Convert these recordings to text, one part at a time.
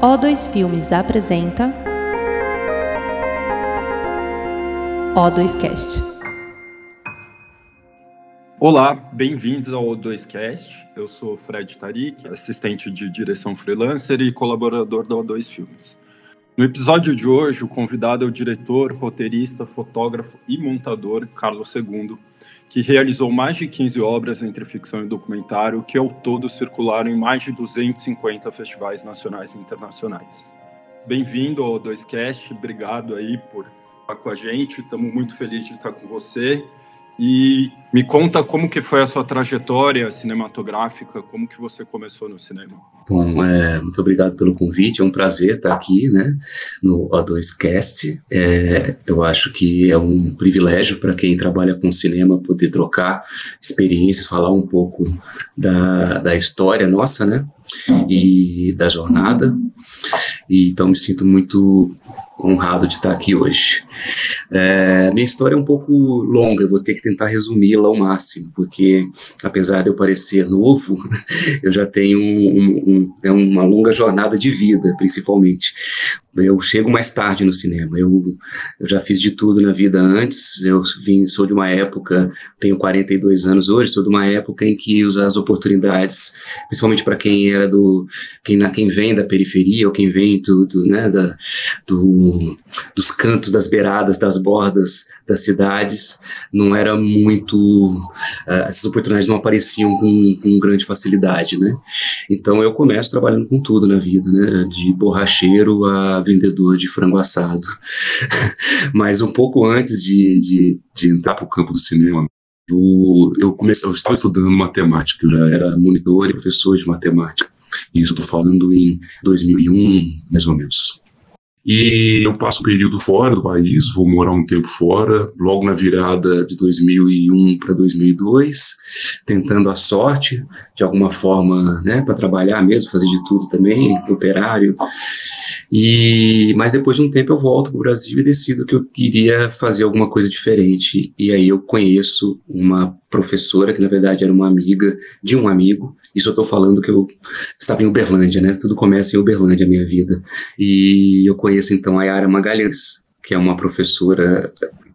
O2 Filmes apresenta O2Cast. Olá, bem-vindos ao O2Cast. Eu sou Fred Tarik, assistente de direção freelancer e colaborador da O2 Filmes. No episódio de hoje, o convidado é o diretor, roteirista, fotógrafo e montador Carlos II, que realizou mais de 15 obras entre ficção e documentário, que ao todo circularam em mais de 250 festivais nacionais e internacionais. Bem-vindo ao 2Cast, obrigado aí por estar com a gente, estamos muito felizes de estar com você. E me conta como que foi a sua trajetória cinematográfica, como que você começou no cinema? Bom, é, muito obrigado pelo convite, é um prazer estar aqui, né, no O2Cast. É, eu acho que é um privilégio para quem trabalha com cinema poder trocar experiências, falar um pouco da, da história nossa, né, e da jornada. E, então me sinto muito honrado de estar aqui hoje. É, minha história é um pouco longa, vou ter que tentar resumi-la ao máximo, porque apesar de eu parecer novo, eu já tenho um, um, um, é uma longa jornada de vida, principalmente. Eu chego mais tarde no cinema. Eu, eu já fiz de tudo na vida antes. Eu vim, sou de uma época, tenho 42 anos hoje, sou de uma época em que as oportunidades, principalmente para quem era do, quem, quem vem da periferia ou quem vem do, do né, da, do, dos cantos, das beiradas, das bordas das cidades, não era muito, uh, essas oportunidades não apareciam com, com grande facilidade, né? Então eu começo trabalhando com tudo na vida, né? De borracheiro a vendedor de frango assado. Mas um pouco antes de, de, de entrar para o campo do cinema, eu, eu, comecei, eu estava estudando matemática, eu já era monitor e professor de matemática. Isso estou falando em 2001, mais ou menos. E eu passo um período fora do país, vou morar um tempo fora, logo na virada de 2001 para 2002, tentando a sorte, de alguma forma, né, para trabalhar mesmo, fazer de tudo também, operário. E mas depois de um tempo eu volto para o Brasil e decido que eu queria fazer alguma coisa diferente. E aí eu conheço uma professora que na verdade era uma amiga de um amigo. Isso eu estou falando que eu estava em Uberlândia, né? Tudo começa em Uberlândia a minha vida. E eu conheço então a Yara Magalhães, que é uma professora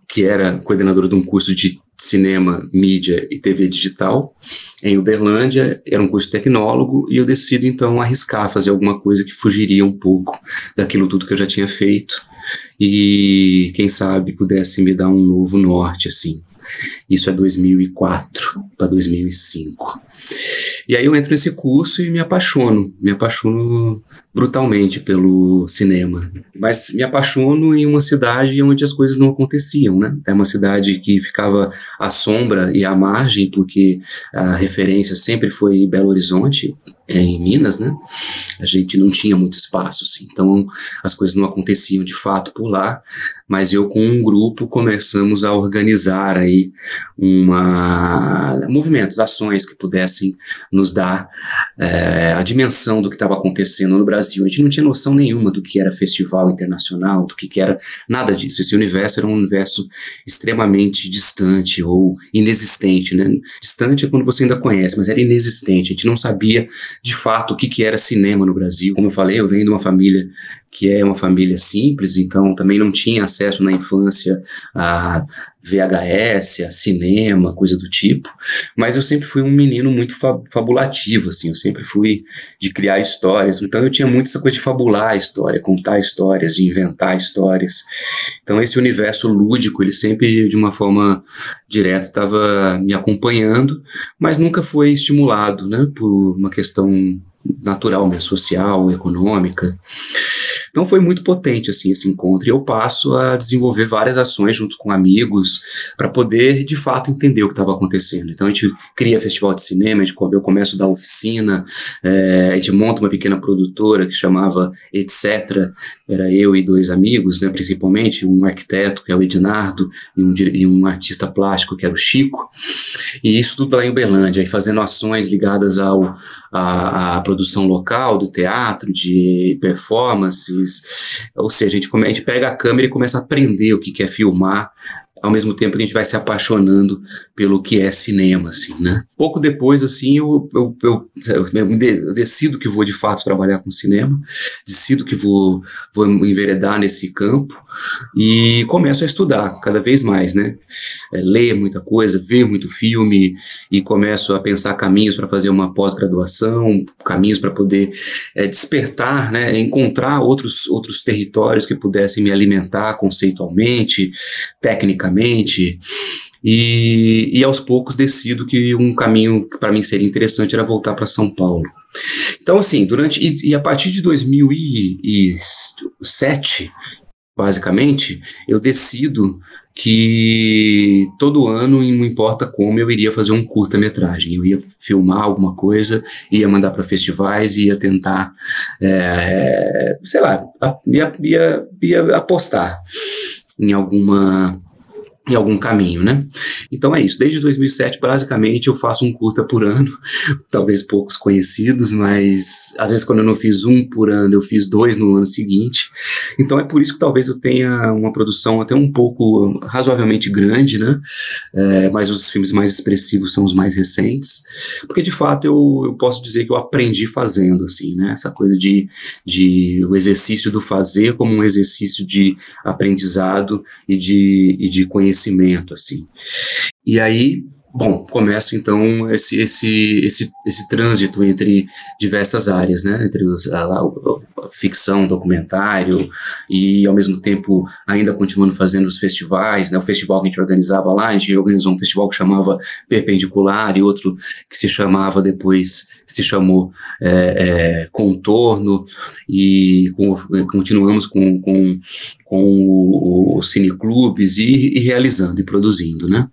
que era coordenadora de um curso de cinema, mídia e TV digital em Uberlândia, era um curso tecnólogo e eu decido então arriscar fazer alguma coisa que fugiria um pouco daquilo tudo que eu já tinha feito e quem sabe pudesse me dar um novo norte assim. Isso é 2004 para 2005. E aí eu entro nesse curso e me apaixono, me apaixono brutalmente pelo cinema. Mas me apaixono em uma cidade onde as coisas não aconteciam, né? É uma cidade que ficava à sombra e à margem, porque a referência sempre foi Belo Horizonte, é, em Minas, né? A gente não tinha muito espaço, assim, então as coisas não aconteciam de fato por lá, mas eu com um grupo começamos a organizar aí uma movimentos, ações que pudessem nos dar é, a dimensão do que estava acontecendo no Brasil Brasil. A gente não tinha noção nenhuma do que era festival internacional, do que, que era nada disso. Esse universo era um universo extremamente distante ou inexistente, né? Distante é quando você ainda conhece, mas era inexistente. A gente não sabia de fato o que, que era cinema no Brasil. Como eu falei, eu venho de uma família que é uma família simples, então também não tinha acesso na infância a VHS, a cinema, coisa do tipo. Mas eu sempre fui um menino muito fabulativo, assim, eu sempre fui de criar histórias. Então eu tinha muito essa coisa de fabular a história, contar histórias, de inventar histórias. Então esse universo lúdico, ele sempre de uma forma direta estava me acompanhando, mas nunca foi estimulado, né, por uma questão natural, né, social, econômica. Então foi muito potente assim esse encontro e eu passo a desenvolver várias ações junto com amigos para poder de fato entender o que estava acontecendo. Então a gente cria festival de cinema, a gente, eu começo da oficina, é, a gente monta uma pequena produtora que chamava Etc. Era eu e dois amigos, né, principalmente um arquiteto que é o Ednardo e um, e um artista plástico que era o Chico. E isso tudo lá em Uberlândia, aí fazendo ações ligadas ao à, à produção local do teatro, de performances, ou seja, a gente, come, a gente pega a câmera e começa a aprender o que, que é filmar ao mesmo tempo que a gente vai se apaixonando pelo que é cinema, assim, né? Pouco depois, assim, eu, eu, eu, eu, decido que vou de fato trabalhar com cinema, decido que vou, vou enveredar nesse campo e começo a estudar cada vez mais, né? É, ler muita coisa, ver muito filme e começo a pensar caminhos para fazer uma pós-graduação, caminhos para poder é, despertar, né? Encontrar outros, outros territórios que pudessem me alimentar conceitualmente, tecnicamente. E, e aos poucos decido que um caminho que para mim seria interessante era voltar para São Paulo. Então, assim, durante. E, e, a partir de 2007, basicamente, eu decido que todo ano, não importa como, eu iria fazer um curta-metragem. Eu ia filmar alguma coisa, ia mandar para festivais, ia tentar, é, sei lá, ia, ia, ia apostar em alguma em algum caminho, né? Então é isso. Desde 2007, basicamente, eu faço um curta por ano, talvez poucos conhecidos, mas às vezes quando eu não fiz um por ano, eu fiz dois no ano seguinte. Então é por isso que talvez eu tenha uma produção até um pouco razoavelmente grande, né? É, mas os filmes mais expressivos são os mais recentes, porque de fato eu, eu posso dizer que eu aprendi fazendo, assim, né? Essa coisa de, de o exercício do fazer como um exercício de aprendizado e de, e de conhecimento conhecimento, assim. E aí, bom, começa então esse, esse, esse, esse trânsito entre diversas áreas, né? Entre os, a, a, ficção, documentário e ao mesmo tempo ainda continuando fazendo os festivais, né? O festival que a gente organizava lá, a gente organizou um festival que chamava Perpendicular e outro que se chamava depois, se chamou é, é, Contorno e com, continuamos com, com com os cineclubes e, e realizando e produzindo, né?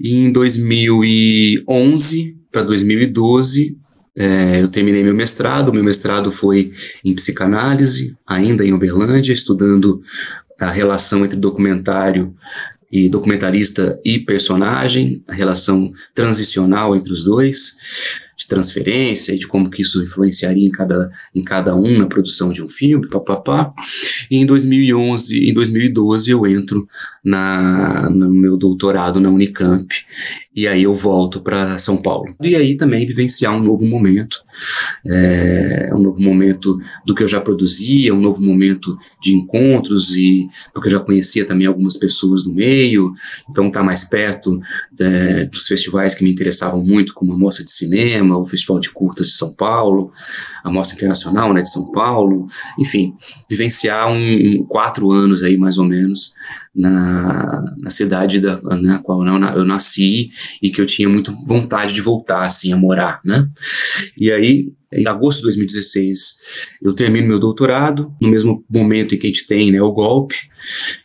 E em 2011 para 2012 é, eu terminei meu mestrado. Meu mestrado foi em psicanálise, ainda em Uberlândia, estudando a relação entre documentário e documentarista e personagem, a relação transicional entre os dois de transferência e de como que isso influenciaria em cada, em cada um na produção de um filme, papapá. E em 2011, em 2012 eu entro na, no meu doutorado na Unicamp e aí eu volto para São Paulo. E aí também vivenciar um novo momento, é, um novo momento do que eu já produzia, um novo momento de encontros e porque eu já conhecia também algumas pessoas do meio, então tá mais perto é, dos festivais que me interessavam muito, como a de Cinema, o Festival de Curtas de São Paulo, a Mostra Internacional né, de São Paulo, enfim, vivenciar um, um quatro anos aí mais ou menos na, na cidade da na qual eu, eu nasci e que eu tinha muito vontade de voltar assim a morar, né? E aí em agosto de 2016, eu termino meu doutorado, no mesmo momento em que a gente tem né, o golpe.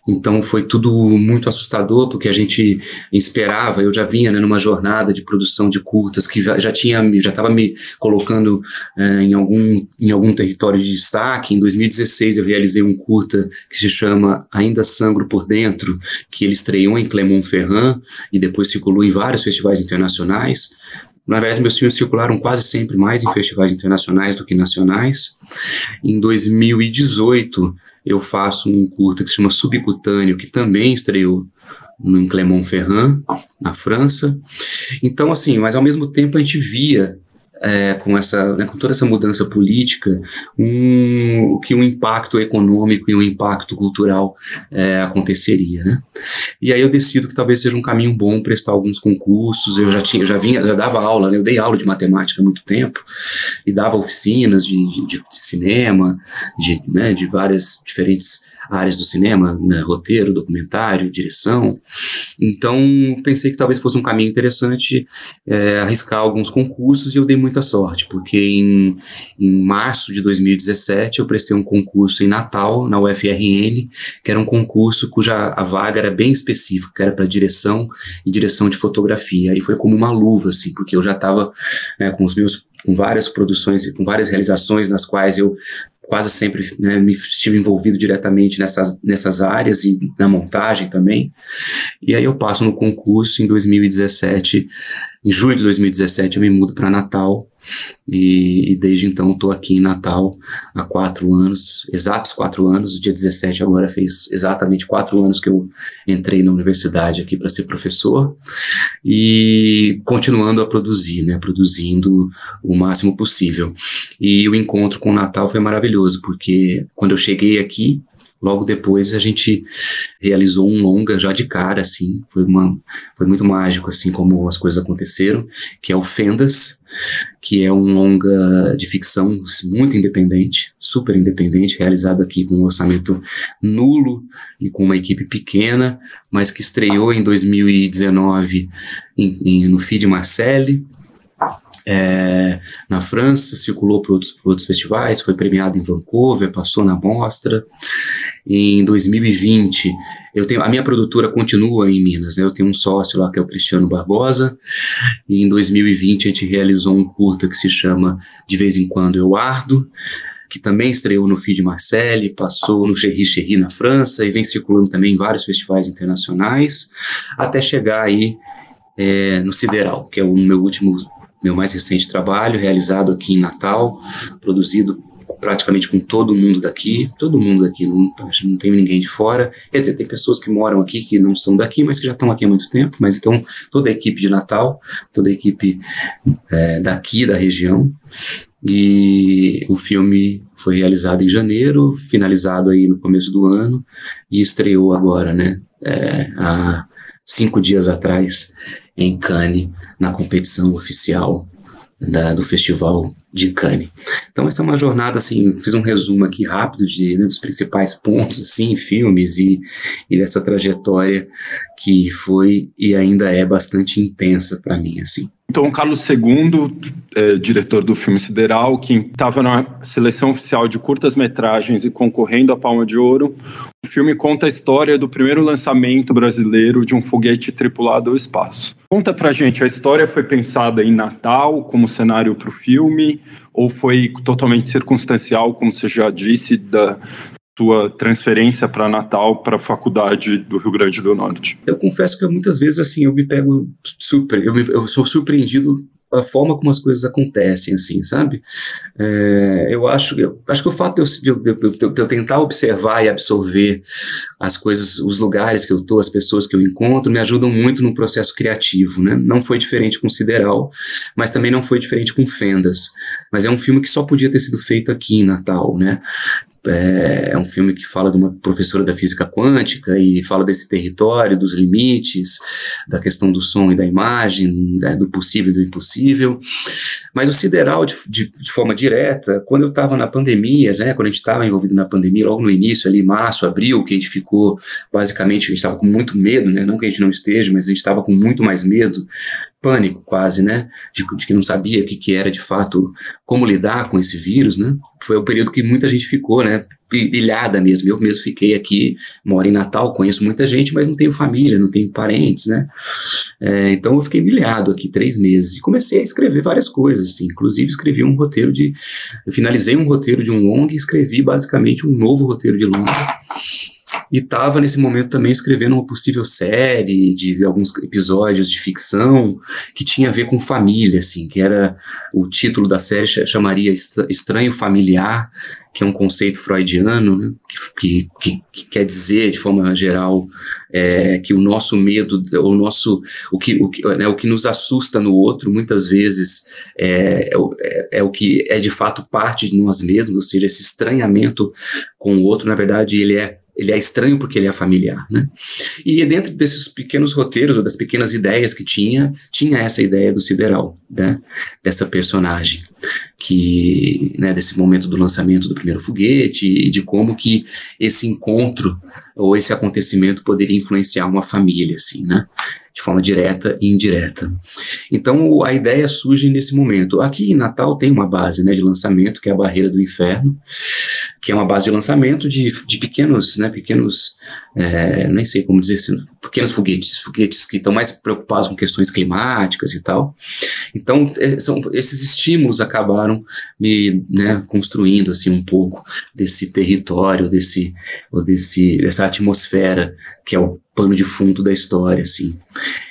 Então foi tudo muito assustador, porque a gente esperava, eu já vinha né, numa jornada de produção de curtas que já, tinha, já estava me colocando é, em, algum, em algum território de destaque. Em 2016 eu realizei um curta que se chama Ainda Sangro por Dentro, que ele estreou em Clermont-Ferrand e depois circulou em vários festivais internacionais. Na verdade, meus filmes circularam quase sempre mais em festivais internacionais do que nacionais. Em 2018, eu faço um curta que se chama Subcutâneo, que também estreou em Clermont-Ferrand, na França. Então, assim, mas ao mesmo tempo a gente via é, com essa, né, com toda essa mudança política, um, que um impacto econômico e um impacto cultural é, aconteceria, né? E aí eu decido que talvez seja um caminho bom prestar alguns concursos. Eu já tinha, já vinha, já dava aula, né? Eu dei aula de matemática há muito tempo e dava oficinas de, de, de cinema, de, né, de várias diferentes áreas do cinema, né, roteiro, documentário, direção. Então, pensei que talvez fosse um caminho interessante é, arriscar alguns concursos e eu dei muita sorte, porque em, em março de 2017 eu prestei um concurso em Natal, na UFRN, que era um concurso cuja a vaga era bem específica, que era para direção e direção de fotografia. E foi como uma luva, assim, porque eu já estava né, com os meus com várias produções, com várias realizações nas quais eu quase sempre né, me estive envolvido diretamente nessas, nessas áreas e na montagem também. E aí eu passo no concurso em 2017, em julho de 2017 eu me mudo para Natal e, e desde então estou aqui em Natal há quatro anos, exatos quatro anos, dia 17 agora fez exatamente quatro anos que eu entrei na universidade aqui para ser professor e continuando a produzir, né, produzindo o máximo possível. E o encontro com o Natal foi maravilhoso, porque quando eu cheguei aqui, Logo depois a gente realizou um longa já de cara, assim, foi, uma, foi muito mágico, assim, como as coisas aconteceram, que é o Fendas, que é um longa de ficção muito independente, super independente, realizado aqui com um orçamento nulo e com uma equipe pequena, mas que estreou em 2019 em, em, no FID Marcelli, é, na França, circulou para outros, outros, festivais, foi premiado em Vancouver, passou na mostra. Em 2020, eu tenho, a minha produtora continua em Minas, né? eu tenho um sócio lá que é o Cristiano Barbosa, e em 2020 a gente realizou um curta que se chama De Vez em Quando Eu Ardo, que também estreou no Feed Marcelli, passou no Cherry Cherry na França e vem circulando também em vários festivais internacionais, até chegar aí é, no Sideral, que é o meu último meu mais recente trabalho, realizado aqui em Natal, produzido praticamente com todo mundo daqui, todo mundo daqui, não, não tem ninguém de fora. Quer dizer, tem pessoas que moram aqui que não são daqui, mas que já estão aqui há muito tempo. Mas então, toda a equipe de Natal, toda a equipe é, daqui, da região. E o filme foi realizado em janeiro, finalizado aí no começo do ano e estreou agora, né? É, há cinco dias atrás em Cannes, na competição oficial da, do Festival de Cannes. Então essa é uma jornada, assim, fiz um resumo aqui rápido de, né, dos principais pontos, assim, filmes e, e dessa trajetória que foi e ainda é bastante intensa para mim, assim. Então, Carlos II, é, diretor do filme Sideral, que estava na seleção oficial de curtas-metragens e concorrendo à Palma de Ouro, o filme conta a história do primeiro lançamento brasileiro de um foguete tripulado ao espaço. Conta pra gente, a história foi pensada em Natal como cenário para o filme, ou foi totalmente circunstancial, como você já disse, da, sua transferência para Natal para a faculdade do Rio Grande do Norte? Eu confesso que muitas vezes assim eu me pego super, eu, me, eu sou surpreendido a forma como as coisas acontecem, assim, sabe? É, eu acho, eu acho que o fato de eu, de, de, eu, tentar observar e absorver as coisas, os lugares que eu estou, as pessoas que eu encontro, me ajudam muito no processo criativo, né? Não foi diferente com Sideral, mas também não foi diferente com Fendas. Mas é um filme que só podia ter sido feito aqui em Natal, né? É, é, um filme que fala de uma professora da física quântica e fala desse território, dos limites, da questão do som e da imagem, né, do possível e do impossível. Mas o Sideral, de, de, de forma direta, quando eu estava na pandemia, né, quando a gente estava envolvido na pandemia, logo no início, ali, março, abril, que a gente ficou, basicamente, a gente estava com muito medo, né, não que a gente não esteja, mas a gente estava com muito mais medo pânico quase, né, de, de, que não sabia o que, que era de fato, como lidar com esse vírus, né, foi o período que muita gente ficou, né, pilhada mesmo, eu mesmo fiquei aqui, moro em Natal, conheço muita gente, mas não tenho família, não tenho parentes, né, é, então eu fiquei milhado aqui três meses e comecei a escrever várias coisas, assim, inclusive escrevi um roteiro de, finalizei um roteiro de um longa e escrevi basicamente um novo roteiro de longa, e estava nesse momento também escrevendo uma possível série de alguns episódios de ficção que tinha a ver com família, assim, que era o título da série chamaria Estranho Familiar, que é um conceito freudiano, né, que, que, que, quer dizer, de forma geral, é, que o nosso medo, o nosso, o que, o, que, né, o que nos assusta no outro, muitas vezes é, é, é, o que é de fato parte de nós mesmos, ou seja, esse estranhamento com o outro, na verdade, ele é ele é estranho porque ele é familiar, né? E dentro desses pequenos roteiros ou das pequenas ideias que tinha, tinha essa ideia do Sideral, né? Dessa personagem que, né, desse momento do lançamento do primeiro foguete e de como que esse encontro ou esse acontecimento poderia influenciar uma família, assim, né? de forma direta e indireta. Então a ideia surge nesse momento. Aqui em Natal tem uma base né, de lançamento, que é a Barreira do Inferno, que é uma base de lançamento de, de pequenos, né, pequenos, é, nem sei como dizer, pequenos foguetes, foguetes que estão mais preocupados com questões climáticas e tal. Então é, são, esses estímulos acabaram me né, construindo assim um pouco desse território, desse, desse, dessa atmosfera que é o pano de fundo da história, assim.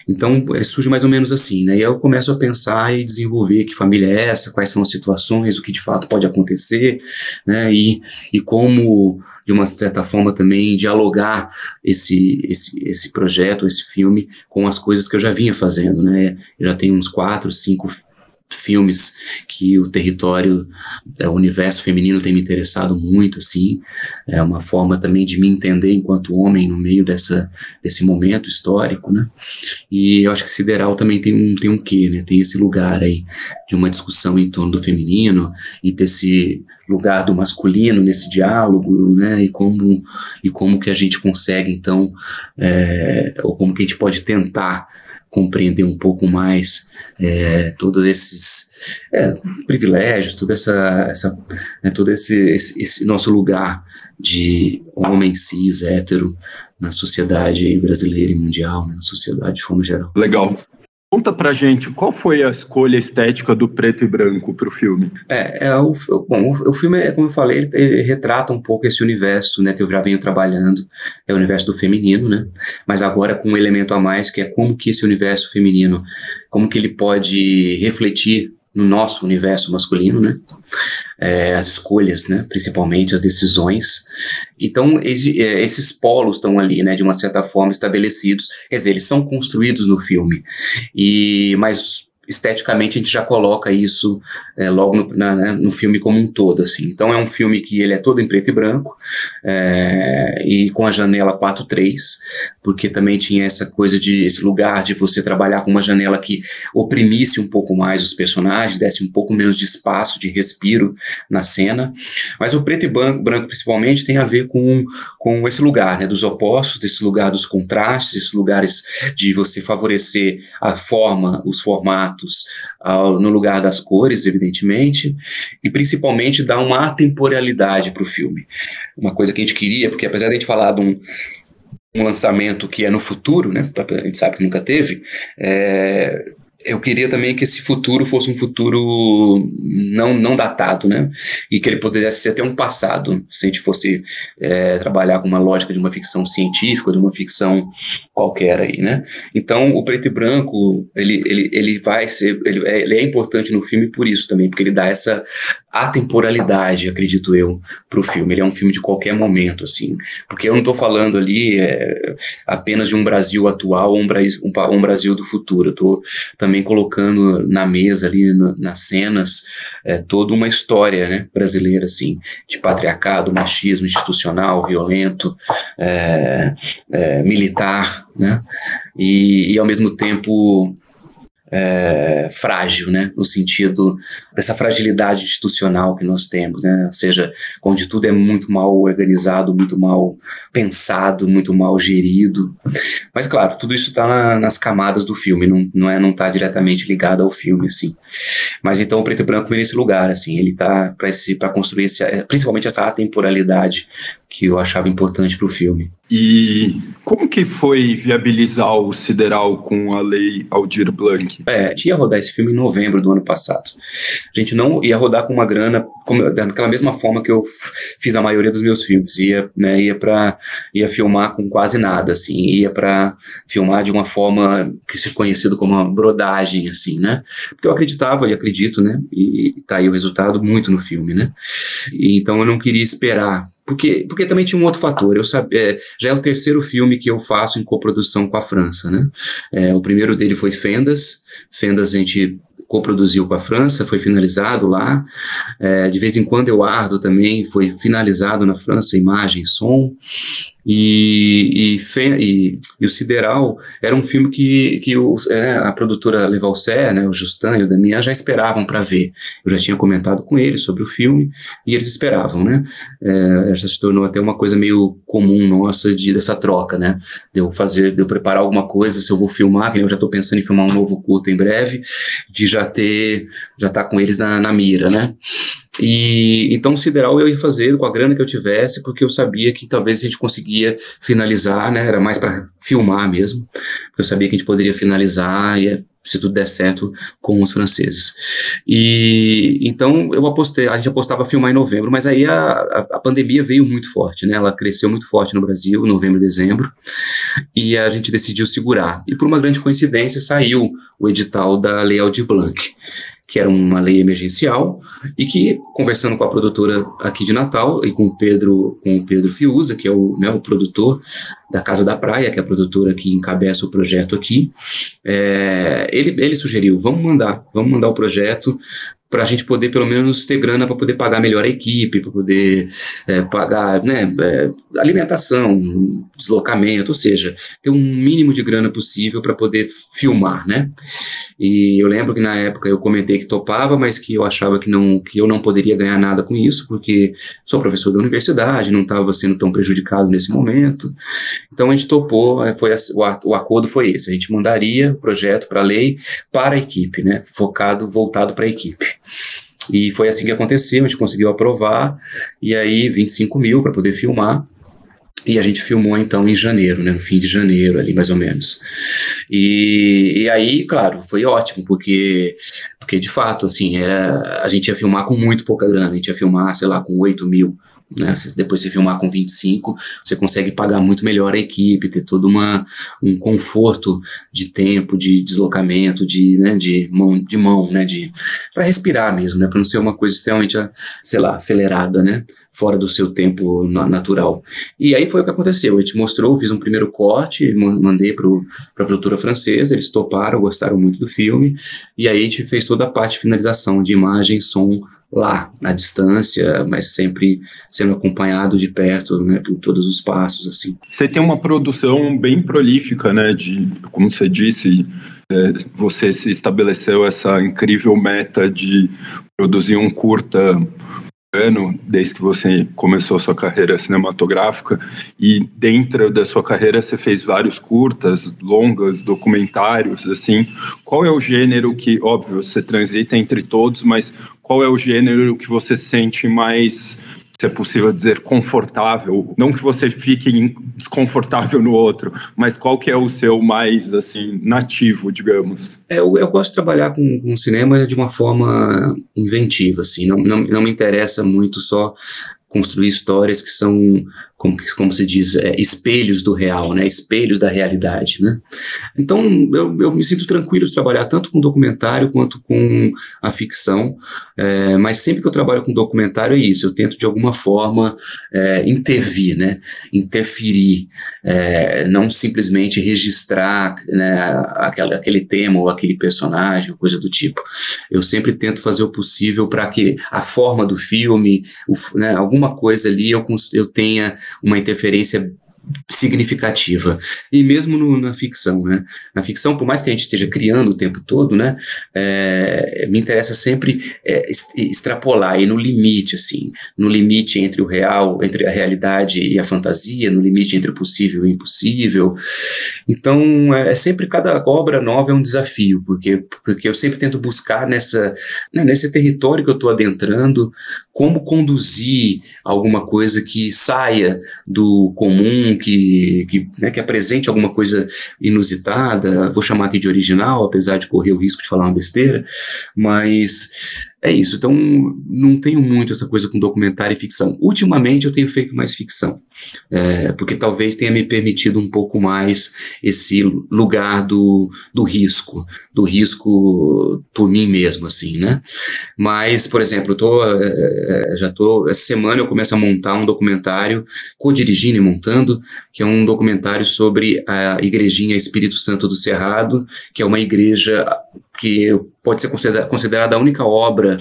Então, ele surge mais ou menos assim, né? E eu começo a pensar e desenvolver que família é essa, quais são as situações, o que de fato pode acontecer, né? E, e como, de uma certa forma, também dialogar esse, esse, esse projeto, esse filme, com as coisas que eu já vinha fazendo, né? Eu já tenho uns quatro, cinco filmes que o território, é, o universo feminino tem me interessado muito, assim, é uma forma também de me entender enquanto homem no meio dessa, desse momento histórico, né, e eu acho que Sideral também tem um, tem um quê, né, tem esse lugar aí de uma discussão em torno do feminino e desse lugar do masculino nesse diálogo, né, e como, e como que a gente consegue, então, é, ou como que a gente pode tentar compreender um pouco mais é, todos esses é, privilégios, toda essa, essa né, todo esse, esse, esse, nosso lugar de homem cis hétero na sociedade brasileira e mundial, né, na sociedade de forma geral. Legal. Conta pra gente qual foi a escolha estética do preto e branco para o filme. É, é o, bom, o, filme, é, como eu falei, ele, ele, retrata um pouco esse universo, né, que eu já venho trabalhando, é o universo do feminino, né, mas agora com um elemento a mais que é como que esse universo feminino, como que ele pode refletir no nosso universo masculino, né? É, as escolhas, né? Principalmente as decisões. Então, é, esses polos estão ali, né? De uma certa forma estabelecidos. Quer dizer, eles são construídos no filme. E, mas esteticamente a gente já coloca isso é, logo no, na, né, no, filme como um todo, assim. Então é um filme que ele é todo em preto e branco é, e com a janela 4.3, porque também tinha essa coisa de esse lugar de você trabalhar com uma janela que oprimisse um pouco mais os personagens, desse um pouco menos de espaço, de respiro na cena. Mas o preto e branco, principalmente tem a ver com, com esse lugar, né, dos opostos, desse lugar dos contrastes, esses lugares de você favorecer a forma, os formatos formatos uh, no lugar das cores, evidentemente, e principalmente dar uma atemporalidade para o filme. Uma coisa que a gente queria, porque apesar de a gente falar de um, um lançamento que é no futuro, né? A gente sabe que nunca teve. É, eu queria também que esse futuro fosse um futuro não, não datado, né? E que ele pudesse ser até um passado, se a gente fosse é, trabalhar com uma lógica de uma ficção científica, de uma ficção qualquer aí, né? Então, o preto e branco, ele, ele, ele vai ser, ele é, ele é importante no filme por isso também, porque ele dá essa atemporalidade, acredito eu, para o filme. Ele é um filme de qualquer momento, assim. Porque eu não estou falando ali é, apenas de um Brasil atual ou um, um, um, Brasil do futuro. Eu estou também colocando na mesa ali, na, nas cenas, é, toda uma história né, brasileira, assim, de patriarcado, machismo institucional, violento, é, é militar, né? E, e ao mesmo tempo é, frágil, né, no sentido dessa fragilidade institucional que nós temos, né, ou seja, onde tudo é muito mal organizado, muito mal pensado, muito mal gerido. Mas claro, tudo isso está na, nas camadas do filme, não, não é, não está diretamente ligado ao filme, assim. Mas então o preto e branco vem nesse lugar, assim, ele está para construir esse, principalmente essa atemporalidade que eu achava importante para o filme. E como que foi viabilizar o Sideral com a lei Aldir Blanc? É, a gente ia rodar esse filme em novembro do ano passado. A gente não ia rodar com uma grana como, daquela mesma forma que eu fiz a maioria dos meus filmes. Ia, né, ia para ia filmar com quase nada, assim, ia para filmar de uma forma que se conhecido como uma brodagem, assim, né? Porque eu acreditava e acredito, né? E tá aí o resultado muito no filme, né? E, então eu não queria esperar porque, porque também tinha um outro fator. Eu sabia, é, já é o terceiro filme que eu faço em coprodução com a França, né? É, o primeiro dele foi Fendas. Fendas a gente coproduziu com a França, foi finalizado lá. É, de vez em quando eu ardo também, foi finalizado na França, imagem, som. E, e, e, e, o Sideral era um filme que, que o, é, a produtora Levalser, né, o Justin e o Damian já esperavam para ver. Eu já tinha comentado com eles sobre o filme e eles esperavam, né? É, já se tornou até uma coisa meio comum nossa de, dessa troca, né? De eu fazer, de eu preparar alguma coisa, se eu vou filmar, que eu já estou pensando em filmar um novo curto em breve, de já ter, já estar tá com eles na, na mira, né? E então Sideral eu ia fazer com a grana que eu tivesse, porque eu sabia que talvez a gente conseguia finalizar, né? Era mais para filmar mesmo. Eu sabia que a gente poderia finalizar e se tudo der certo, com os franceses. E então eu apostei, a gente apostava filmar em novembro, mas aí a, a, a, pandemia veio muito forte, né? Ela cresceu muito forte no Brasil, novembro e dezembro, e a gente decidiu segurar. E por uma grande coincidência saiu o edital da Lei Aldir Blanc que era uma lei emergencial, e que, conversando com a produtora aqui de Natal, e com o Pedro, com o Pedro Fiuza, que é o, né, o produtor da Casa da Praia, que é a produtora que encabeça o projeto aqui, é, ele, ele sugeriu, vamos mandar, vamos mandar o projeto para a gente poder pelo menos ter grana para poder pagar melhor a equipe, para poder é, pagar né, é, alimentação, deslocamento, ou seja, ter um mínimo de grana possível para poder filmar, né? E eu lembro que na época eu comentei que topava, mas que eu achava que não que eu não poderia ganhar nada com isso, porque sou professor da universidade, não estava sendo tão prejudicado nesse momento. Então a gente topou, é, foi o, acordo foi esse, a gente mandaria o projeto para a lei para a equipe, né? Focado, voltado para a equipe. E foi assim que aconteceu, a gente conseguiu aprovar, e aí 25 mil para poder filmar. E a gente filmou então em janeiro, né, no fim de janeiro ali mais ou menos. E, e aí, claro, foi ótimo, porque, porque de fato, assim, era, a gente ia filmar com muito pouca grana, a gente ia filmar, sei lá, com 8 mil né? Depois você filmar com 25, você consegue pagar muito melhor a equipe, ter todo uma, um conforto de tempo, de deslocamento, de, né, de mão, de mão, né, de para respirar mesmo, né, para não ser uma coisa extremamente, sei lá, acelerada, né, fora do seu tempo natural. E aí foi o que aconteceu. A gente mostrou, fiz um primeiro corte, mandei para a produtora francesa, eles toparam, gostaram muito do filme, e aí a gente fez toda a parte de finalização de imagem, som, lá, à distância, mas sempre sendo acompanhado de perto, né, por todos os passos, assim. Você tem uma produção bem prolífica, né, de, como você disse, é, você se estabeleceu essa incrível meta de produzir um curta ano desde que você começou a sua carreira cinematográfica e dentro da sua carreira você fez vários curtas, longas, documentários, assim. Qual é o gênero que, óbvio, você transita entre todos, mas qual é o gênero que você sente mais se é possível dizer, confortável. Não que você fique desconfortável no outro, mas qual que é o seu mais, assim, nativo, digamos? É, eu, eu gosto de trabalhar com, com cinema de uma forma inventiva, assim. Não, não, não me interessa muito só construir histórias que são como, como se diz, é, espelhos do real, né? Espelhos da realidade, né? Então, eu, eu me sinto tranquilo de trabalhar tanto com documentário quanto com a ficção, é, mas sempre que eu trabalho com documentário é isso, eu tento de alguma forma é, intervir, né? Interferir, é, não simplesmente registrar né, aquela, aquele tema ou aquele personagem, coisa do tipo. Eu sempre tento fazer o possível para que a forma do filme, o, né, alguma coisa ali eu, eu tenha uma interferência significativa. E mesmo no, na ficção, né? Na ficção, por mais que a gente esteja criando o tempo todo, né? É, me interessa sempre é, extrapolar e no limite, assim, no limite entre o real, entre a realidade e a fantasia, no limite entre o possível e o impossível. Então, é, é sempre cada obra nova é um desafio, porque porque eu sempre tento buscar nessa né, nesse território que eu estou adentrando como conduzir alguma coisa que saia do comum, que, que, né, que apresente alguma coisa inusitada, vou chamar aqui de original, apesar de correr o risco de falar uma besteira, mas é isso. Então, não tenho muito essa coisa com documentário e ficção. Ultimamente, eu tenho feito mais ficção, é, porque talvez tenha me permitido um pouco mais esse lugar do, do risco, do risco por mim mesmo, assim, né? Mas, por exemplo, eu tô, é, é já tô, essa semana eu começo a montar um documentário, co-dirigindo e montando, que é um documentário sobre a Igrejinha Espírito Santo do Cerrado, que é uma igreja que pode ser considerada a única obra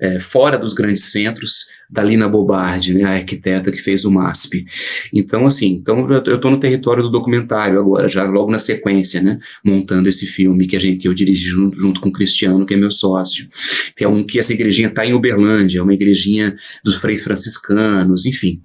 é, fora dos grandes centros da Lina Bobardi, né, a arquiteta que fez o MASP. Então, assim, então eu estou no território do documentário agora, já logo na sequência, né, montando esse filme que a gente que eu dirigi junto, junto com o Cristiano, que é meu sócio, que é um que essa igrejinha está em Uberlândia, é uma igrejinha dos freis franciscanos, enfim.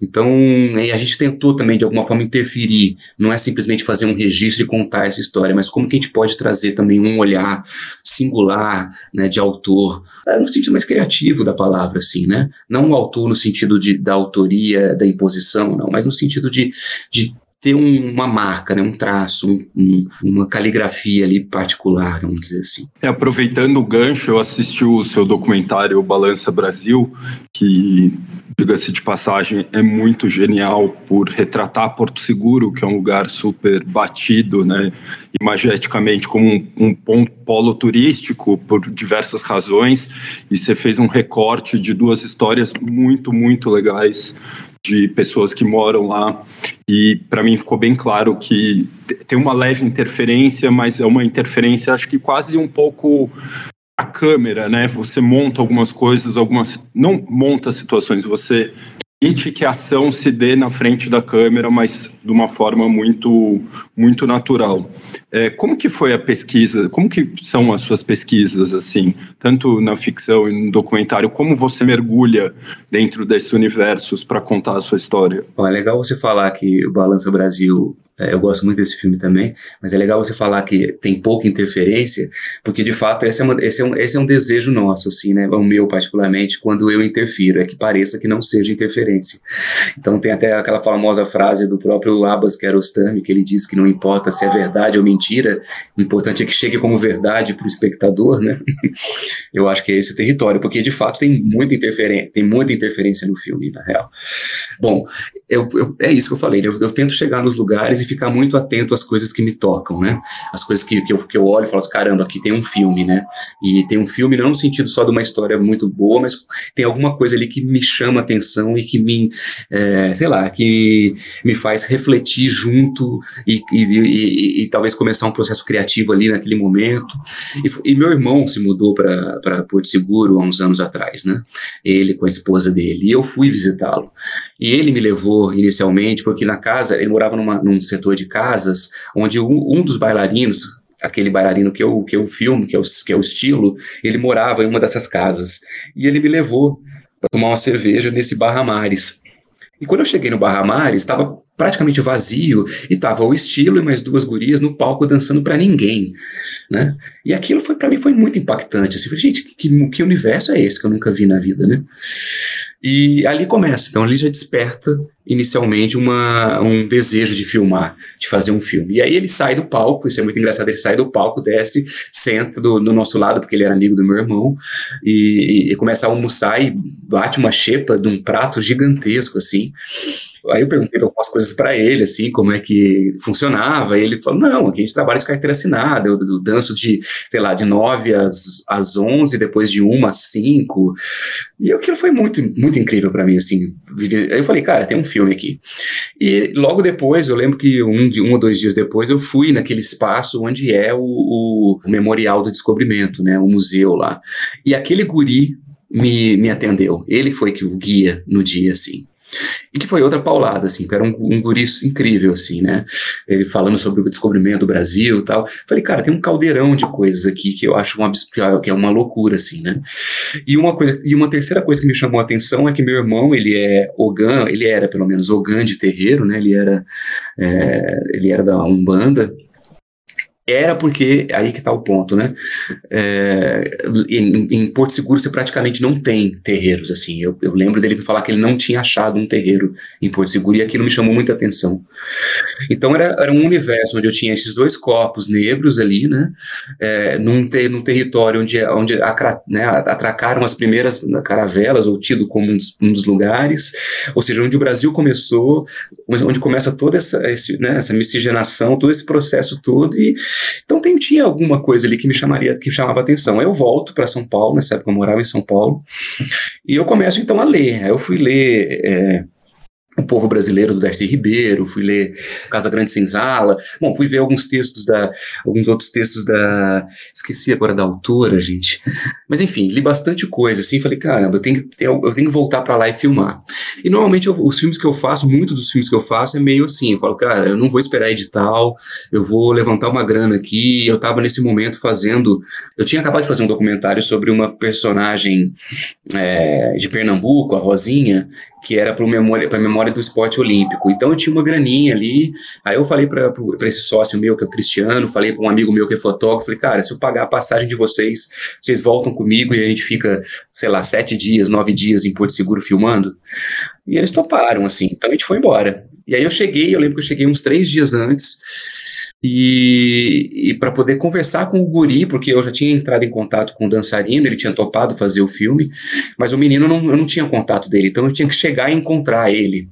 Então, a gente tentou também de alguma forma interferir, não é simplesmente fazer um registro e contar essa história, mas como que a gente pode trazer também um olhar singular, né, de autor, no sentido mais criativo da palavra, assim, né? Não o autor no sentido de, da autoria, da imposição, não, mas no sentido de, de ter um, uma marca, né, um traço, um, um, uma caligrafia ali particular, vamos dizer assim. É, aproveitando o gancho, eu assisti o seu documentário Balança Brasil, que, diga-se de passagem, é muito genial por retratar Porto Seguro, que é um lugar super batido, né, imageticamente como um, um ponto polo turístico por diversas razões, e você fez um recorte de duas histórias muito, muito legais de pessoas que moram lá e para mim ficou bem claro que tem uma leve interferência, mas é uma interferência acho que quase um pouco a câmera, né? Você monta algumas coisas, algumas não monta situações, você permite que a ação se dê na frente da câmera, mas de uma forma muito, muito natural. É, como que foi a pesquisa? Como que são as suas pesquisas, assim, tanto na ficção e no documentário? Como você mergulha dentro desses universos para contar a sua história? É legal você falar que o Balança Brasil eu gosto muito desse filme também, mas é legal você falar que tem pouca interferência, porque de fato esse é, uma, esse é, um, esse é um desejo nosso, assim, né? O meu, particularmente, quando eu interfiro, é que pareça que não seja interferência. Então tem até aquela famosa frase do próprio Abbas Kiarostami, que ele diz que não importa se é verdade ou mentira, o importante é que chegue como verdade para o espectador, né? eu acho que é esse o território, porque de fato tem muita interferência, tem muita interferência no filme, na real. Bom, eu, eu, é isso que eu falei, eu, eu tento chegar nos lugares e ficar muito atento às coisas que me tocam, né? As coisas que, que, eu, que eu olho e falo assim, caramba, aqui tem um filme, né? E tem um filme não no sentido só de uma história muito boa, mas tem alguma coisa ali que me chama atenção e que me, é, sei lá, que me faz refletir junto e, e, e, e, talvez começar um processo criativo ali naquele momento. E, meu irmão se mudou para Porto Seguro há uns anos atrás, né? Ele com a esposa dele. E eu fui visitá-lo. E ele me levou inicialmente, porque na casa, ele morava numa, num setor de casas, onde um, um dos bailarinos, aquele bailarino que eu, que eu filmo, que é, o, que é o estilo, ele morava em uma dessas casas. E ele me levou para tomar uma cerveja nesse Barra Mares. E quando eu cheguei no Barra Mares, estava praticamente vazio e tava o estilo e mais duas gurias no palco dançando para ninguém, né? E aquilo foi para mim foi muito impactante. Assim, falei, gente, que, que universo é esse que eu nunca vi na vida, né? E ali começa. Então ali já desperta inicialmente uma, um desejo de filmar, de fazer um filme. E aí ele sai do palco, isso é muito engraçado, ele sai do palco, desce, senta do, do nosso lado, porque ele era amigo do meu irmão, e, e, começa a almoçar e bate uma xepa de um prato gigantesco, assim. Aí eu perguntei algumas coisas para ele, assim, como é que funcionava, e ele falou, não, aqui a gente trabalha de carteira assinada, eu, eu danço de, sei lá, de 9 às, às 11, depois de 1 às 5, e aquilo foi muito, muito incrível para mim, assim, eu falei, cara, tem um filme aqui. E logo depois, eu lembro que um, um ou dois dias depois, eu fui naquele espaço onde é o, o, o Memorial do Descobrimento, né, o museu lá, e aquele guri me, me atendeu, ele foi que o guia no dia, assim. E que foi outra paulada, assim, que era um, um guri incrível, assim, né? Ele falando sobre o descobrimento do Brasil e tal. Falei, cara, tem um caldeirão de coisas aqui que eu acho que é uma loucura, assim, né? E uma coisa, e uma terceira coisa que me chamou a atenção é que meu irmão, ele é Ogan, ele era pelo menos Ogan de terreiro, né? Ele era, é, ele era da Umbanda, era porque, aí que está o ponto, né? É, em, em, Porto Seguro você praticamente não tem terreiros, assim. Eu, eu, lembro dele me falar que ele não tinha achado um terreiro em Porto Seguro e aquilo me chamou muita atenção. Então era, era um universo onde eu tinha esses dois corpos negros ali, né? É, num, ter, num território onde, onde né, atracaram as primeiras caravelas, ou tido como um dos, um dos, lugares, ou seja, onde o Brasil começou, onde começa toda essa, esse, né, essa miscigenação, todo esse processo todo e então tem, tinha alguma coisa ali que me chamaria, que chamava atenção. Eu volto para São Paulo, nessa época eu morava em São Paulo, e eu começo então a ler. Eu fui ler é, o Povo Brasileiro do Darcy Ribeiro, fui ler Casa Grande Senzala, bom, fui ver alguns textos da, alguns outros textos da, esqueci agora da autora, gente, mas enfim, li bastante coisa, assim, falei, caramba, eu tenho, eu tenho que voltar para lá e filmar. E normalmente eu, os filmes que eu faço, muitos dos filmes que eu faço é meio assim, eu falo, cara, eu não vou esperar edital, eu vou levantar uma grana aqui, eu tava nesse momento fazendo, eu tinha acabado de fazer um documentário sobre uma personagem é, de Pernambuco, a Rosinha, que era para memória, a memória do esporte olímpico. Então eu tinha uma graninha ali. Aí eu falei para esse sócio meu, que é o Cristiano, falei para um amigo meu que é fotógrafo, falei, cara, se eu pagar a passagem de vocês, vocês voltam comigo e a gente fica, sei lá, sete dias, nove dias em Porto Seguro filmando. E eles toparam, assim. Então a gente foi embora. E aí eu cheguei, eu lembro que eu cheguei uns três dias antes. E, e para poder conversar com o guri, porque eu já tinha entrado em contato com o dançarino, ele tinha topado fazer o filme, mas o menino não, eu não tinha contato dele, então eu tinha que chegar e encontrar ele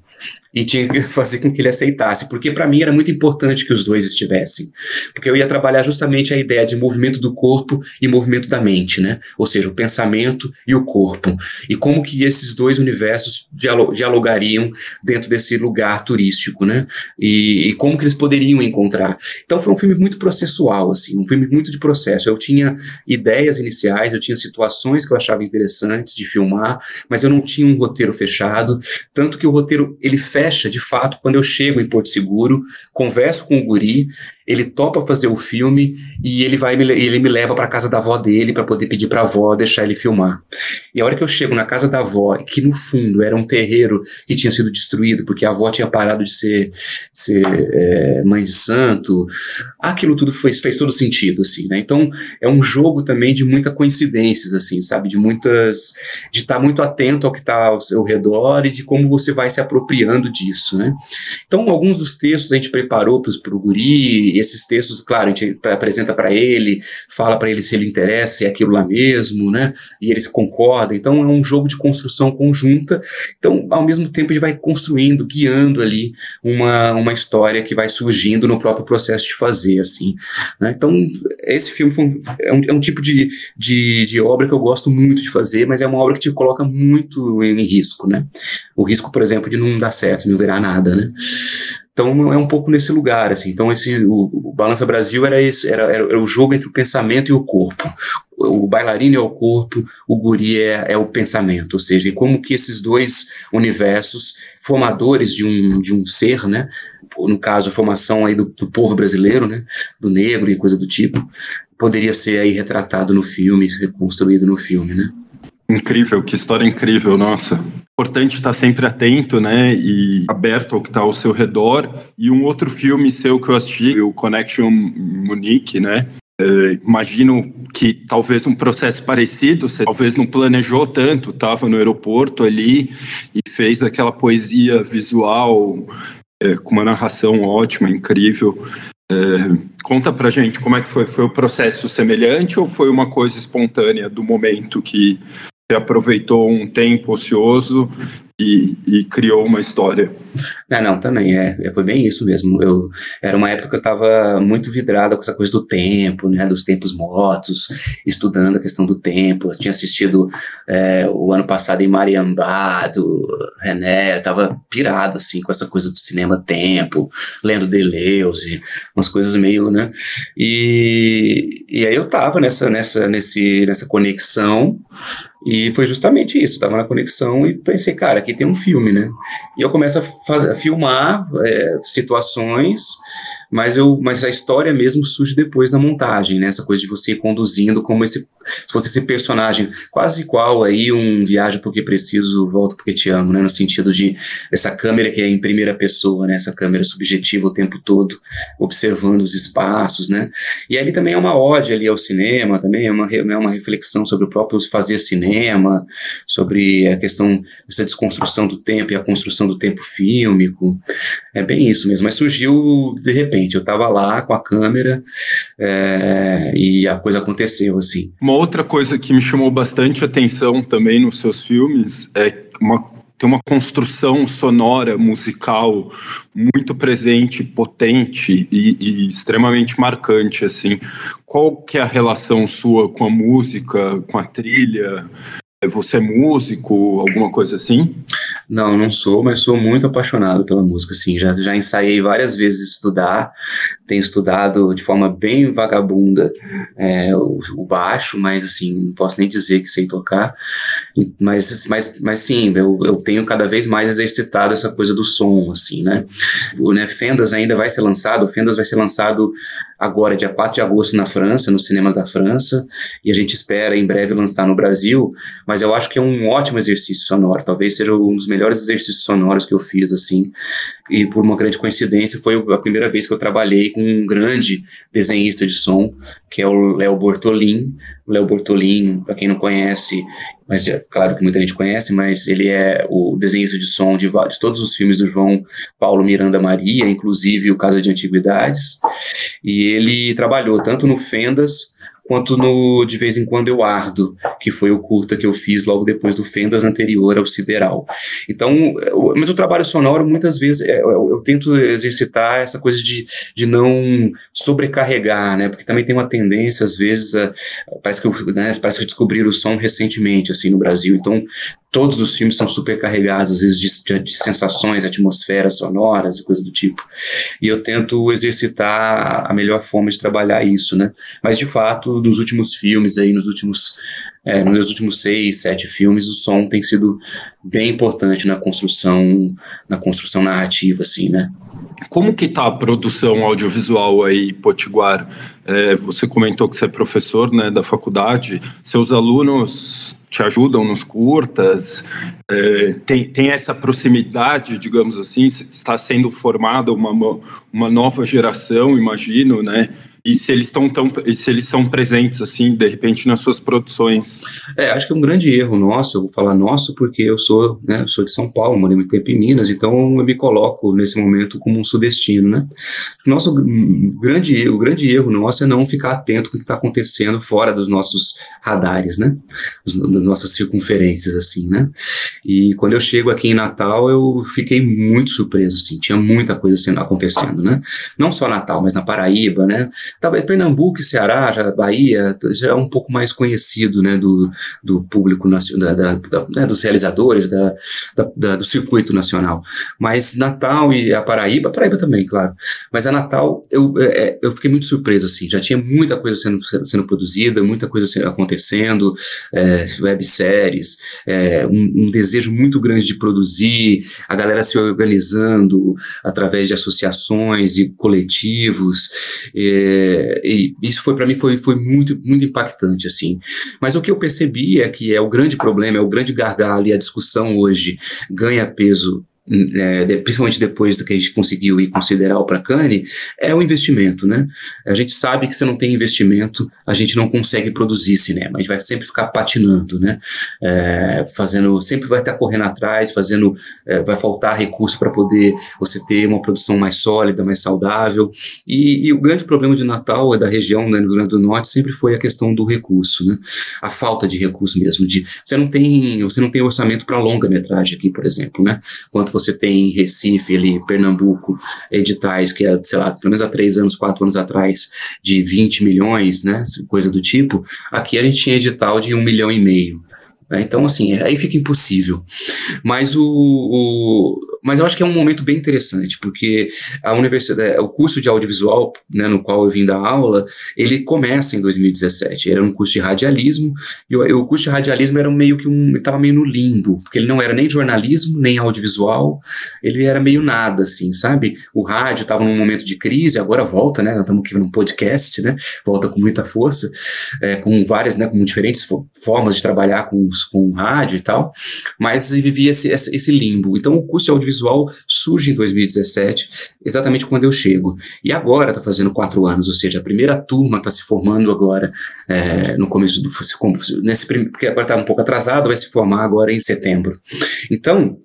e tinha que fazer com que ele aceitasse, porque para mim era muito importante que os dois estivessem, porque eu ia trabalhar justamente a ideia de movimento do corpo e movimento da mente, né? Ou seja, o pensamento e o corpo, e como que esses dois universos dialogariam dentro desse lugar turístico, né? E, e como que eles poderiam encontrar. Então foi um filme muito processual, assim, um filme muito de processo. Eu tinha ideias iniciais, eu tinha situações que eu achava interessantes de filmar, mas eu não tinha um roteiro fechado, tanto que o roteiro ele fecha de fato quando eu chego em Porto Seguro, converso com o guri, ele topa fazer o filme e ele vai ele me leva para casa da avó dele para poder pedir para a avó deixar ele filmar. E a hora que eu chego na casa da avó, que no fundo era um terreiro que tinha sido destruído porque a avó tinha parado de ser, ser é, mãe de santo, aquilo tudo fez, fez todo sentido assim, né? Então é um jogo também de muitas coincidências assim, sabe, de muitas de estar tá muito atento ao que está ao seu redor e de como você vai se apropriando disso, né? Então alguns dos textos a gente preparou para o guri esses textos, claro, a gente apresenta para ele, fala para ele se ele interessa, se é aquilo lá mesmo, né? E ele se concorda. Então é um jogo de construção conjunta. Então, ao mesmo tempo, ele vai construindo, guiando ali uma, uma história que vai surgindo no próprio processo de fazer, assim. Né? Então, esse filme um, é, um, é, um, tipo de, de, de obra que eu gosto muito de fazer, mas é uma obra que te coloca muito em risco, né? O risco, por exemplo, de não dar certo, não virar nada, né? Então é um pouco nesse lugar, assim. Então esse o, o Balança Brasil era esse, era, era, o jogo entre o pensamento e o corpo. O, o bailarino é o corpo, o guri é, é, o pensamento, ou seja, como que esses dois universos formadores de um, de um ser, né? No caso, a formação aí do, do povo brasileiro, né? Do negro e coisa do tipo, poderia ser aí retratado no filme, reconstruído no filme, né? Incrível, que história incrível, nossa. Importante estar sempre atento, né, e aberto ao que está ao seu redor. E um outro filme seu que eu assisti, o Connection Munique, né, é, imagino que talvez um processo parecido, você talvez não planejou tanto, estava no aeroporto ali e fez aquela poesia visual é, com uma narração ótima, incrível. É, conta pra gente como é que foi. Foi o processo semelhante ou foi uma coisa espontânea do momento que você aproveitou um tempo ocioso e, e, criou uma história. Não, não, também, é, é, foi bem isso mesmo. Eu, era uma época que eu estava muito vidrada com essa coisa do tempo, né, dos tempos mortos, estudando a questão do tempo. Eu tinha assistido é, o ano passado em Mariambá, do René, eu estava pirado, assim, com essa coisa do cinema tempo, lendo Deleuze, umas coisas meio, né, e, e aí eu estava nessa, nessa, nesse, nessa conexão, e foi justamente isso, estava na conexão e pensei, cara, aqui tem um filme, né? E eu começo a, fazer, a filmar é, situações mas eu, mas a história mesmo surge depois da montagem, né? Essa coisa de você ir conduzindo como esse, se fosse esse personagem quase igual aí um viagem porque preciso, volto porque te amo, né? No sentido de essa câmera que é em primeira pessoa, né? Essa câmera subjetiva o tempo todo, observando os espaços, né? E ali também é uma ode ali ao cinema, também é uma, é uma reflexão sobre o próprio fazer cinema, sobre a questão dessa desconstrução do tempo e a construção do tempo fílmico. É bem isso mesmo, mas surgiu de repente eu estava lá com a câmera é, e a coisa aconteceu, assim. Uma outra coisa que me chamou bastante atenção também nos seus filmes é uma tem uma construção sonora, musical muito presente, potente e, e, extremamente marcante, assim. Qual que é a relação sua com a música, com a trilha? Você é músico, alguma coisa assim? Não, não sou, mas sou muito apaixonado pela música, assim. Já, já ensaiei várias vezes estudar, tenho estudado de forma bem vagabunda é, o, o, baixo, mas assim, não posso nem dizer que sei tocar. Mas, mas, mas sim, eu, eu tenho cada vez mais exercitado essa coisa do som, assim, né? O né, Fendas ainda vai ser lançado, o Fendas vai ser lançado agora, dia 4 de agosto, na França, no cinema da França, e a gente espera em breve lançar no Brasil mas eu acho que é um ótimo exercício sonoro, talvez seja um dos melhores exercícios sonoros que eu fiz, assim, e por uma grande coincidência foi a primeira vez que eu trabalhei com um grande desenhista de som, que é o Léo Bortolin. O Léo Bortolin, para quem não conhece, mas é claro que muita gente conhece, mas ele é o desenhista de som de, de todos os filmes do João Paulo Miranda Maria, inclusive o Casa de Antiguidades, e ele trabalhou tanto no Fendas quanto no De Vez em Quando Eu Ardo, que foi o curta que eu fiz logo depois do Fendas anterior ao Sideral. Então, mas o trabalho sonoro, muitas vezes, é, eu, eu, tento exercitar essa coisa de, de não sobrecarregar, né, porque também tem uma tendência, às vezes, a, parece, que eu, né, parece que o som recentemente, assim, no Brasil, então todos os filmes são super carregados, às vezes, de, de, sensações, atmosferas sonoras e coisa do tipo. E eu tento exercitar a melhor forma de trabalhar isso, né? Mas, de fato, nos últimos filmes aí, nos últimos, é, nos últimos seis, sete filmes, o som tem sido bem importante na construção, na construção narrativa, assim, né? Como que está a produção audiovisual aí, Potiguar? É, você comentou que você é professor né, da faculdade. Seus alunos te ajudam nos curtas, é, tem, tem essa proximidade, digamos assim, está sendo formada uma, uma nova geração, imagino, né? E se eles estão tão se eles são presentes assim de repente nas suas produções? É acho que é um grande erro nosso eu vou falar nosso porque eu sou né sou de São Paulo morei muito tempo em Minas então eu me coloco nesse momento como um sudestino né? Nosso grande o grande erro nosso é não ficar atento com o que está acontecendo fora dos nossos radares né? Das nossas circunferências assim né? E quando eu chego aqui em Natal eu fiquei muito surpreso assim tinha muita coisa sendo acontecendo né? Não só Natal mas na Paraíba né Talvez Pernambuco e Ceará, já, Bahia, já é um pouco mais conhecido né, do, do público nacional, da, da, né, dos realizadores da, da, do circuito nacional. Mas Natal e a Paraíba, Paraíba também, claro. Mas a Natal, eu, é, é eu fiquei muito surpreso, assim, já tinha muita coisa sendo, sendo produzida, muita coisa acontecendo, é, webséries, é, um, um desejo muito grande de produzir, a galera se organizando através de associações e coletivos. É, é, e isso foi para mim foi, foi muito muito impactante assim. Mas o que eu percebi é que é o grande problema, é o grande gargalo e a discussão hoje ganha peso é, principalmente depois do que a gente conseguiu ir considerar o Placane, é o investimento, né? A gente sabe que se não tem investimento, a gente não consegue produzir cinema, a gente vai sempre ficar patinando, né? É, fazendo, sempre vai estar correndo atrás, fazendo, é, vai faltar recurso para poder você ter uma produção mais sólida, mais saudável. E, e, o grande problema de Natal, é da região, né, no Rio Grande do Norte, sempre foi a questão do recurso, né? A falta de recurso mesmo, de você não tem, você não tem orçamento para longa metragem aqui, por exemplo, né? Quanto você tem em Recife, ali, Pernambuco, editais que, é, sei lá, pelo menos há três anos, quatro anos atrás, de 20 milhões, né, coisa do tipo, aqui a gente tinha edital de um milhão e meio. Né? Então, assim, aí fica impossível. Mas o, o, mas eu acho que é um momento bem interessante, porque a universidade, o curso de audiovisual, né, no qual eu vim dar aula, ele começa em 2017. Era um curso de radialismo, e o, o curso de radialismo era meio que um, estava meio no limbo, porque ele não era nem jornalismo, nem audiovisual, ele era meio nada, assim, sabe? O rádio estava num momento de crise, agora volta, né? Nós estamos aqui num podcast, né? Volta com muita força, é, com várias, né? Com diferentes formas de trabalhar com, com rádio e tal, mas vivia esse, esse limbo. Então, o curso de audiovisual audiovisual surge em 2017, exatamente quando eu chego. E agora está fazendo quatro anos, ou seja, a primeira turma está se formando agora é, no começo do. Nesse, porque agora está um pouco atrasado, vai se formar agora em setembro. Então,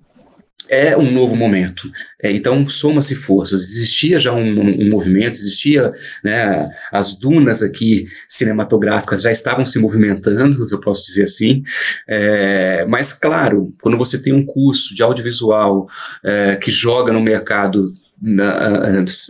é um novo momento. É, então, soma-se forças. Existia já um, um, movimento, existia, né, as dunas aqui cinematográficas já estavam se movimentando, eu posso dizer assim. É, mas, claro, quando você tem um curso de audiovisual é, que joga no mercado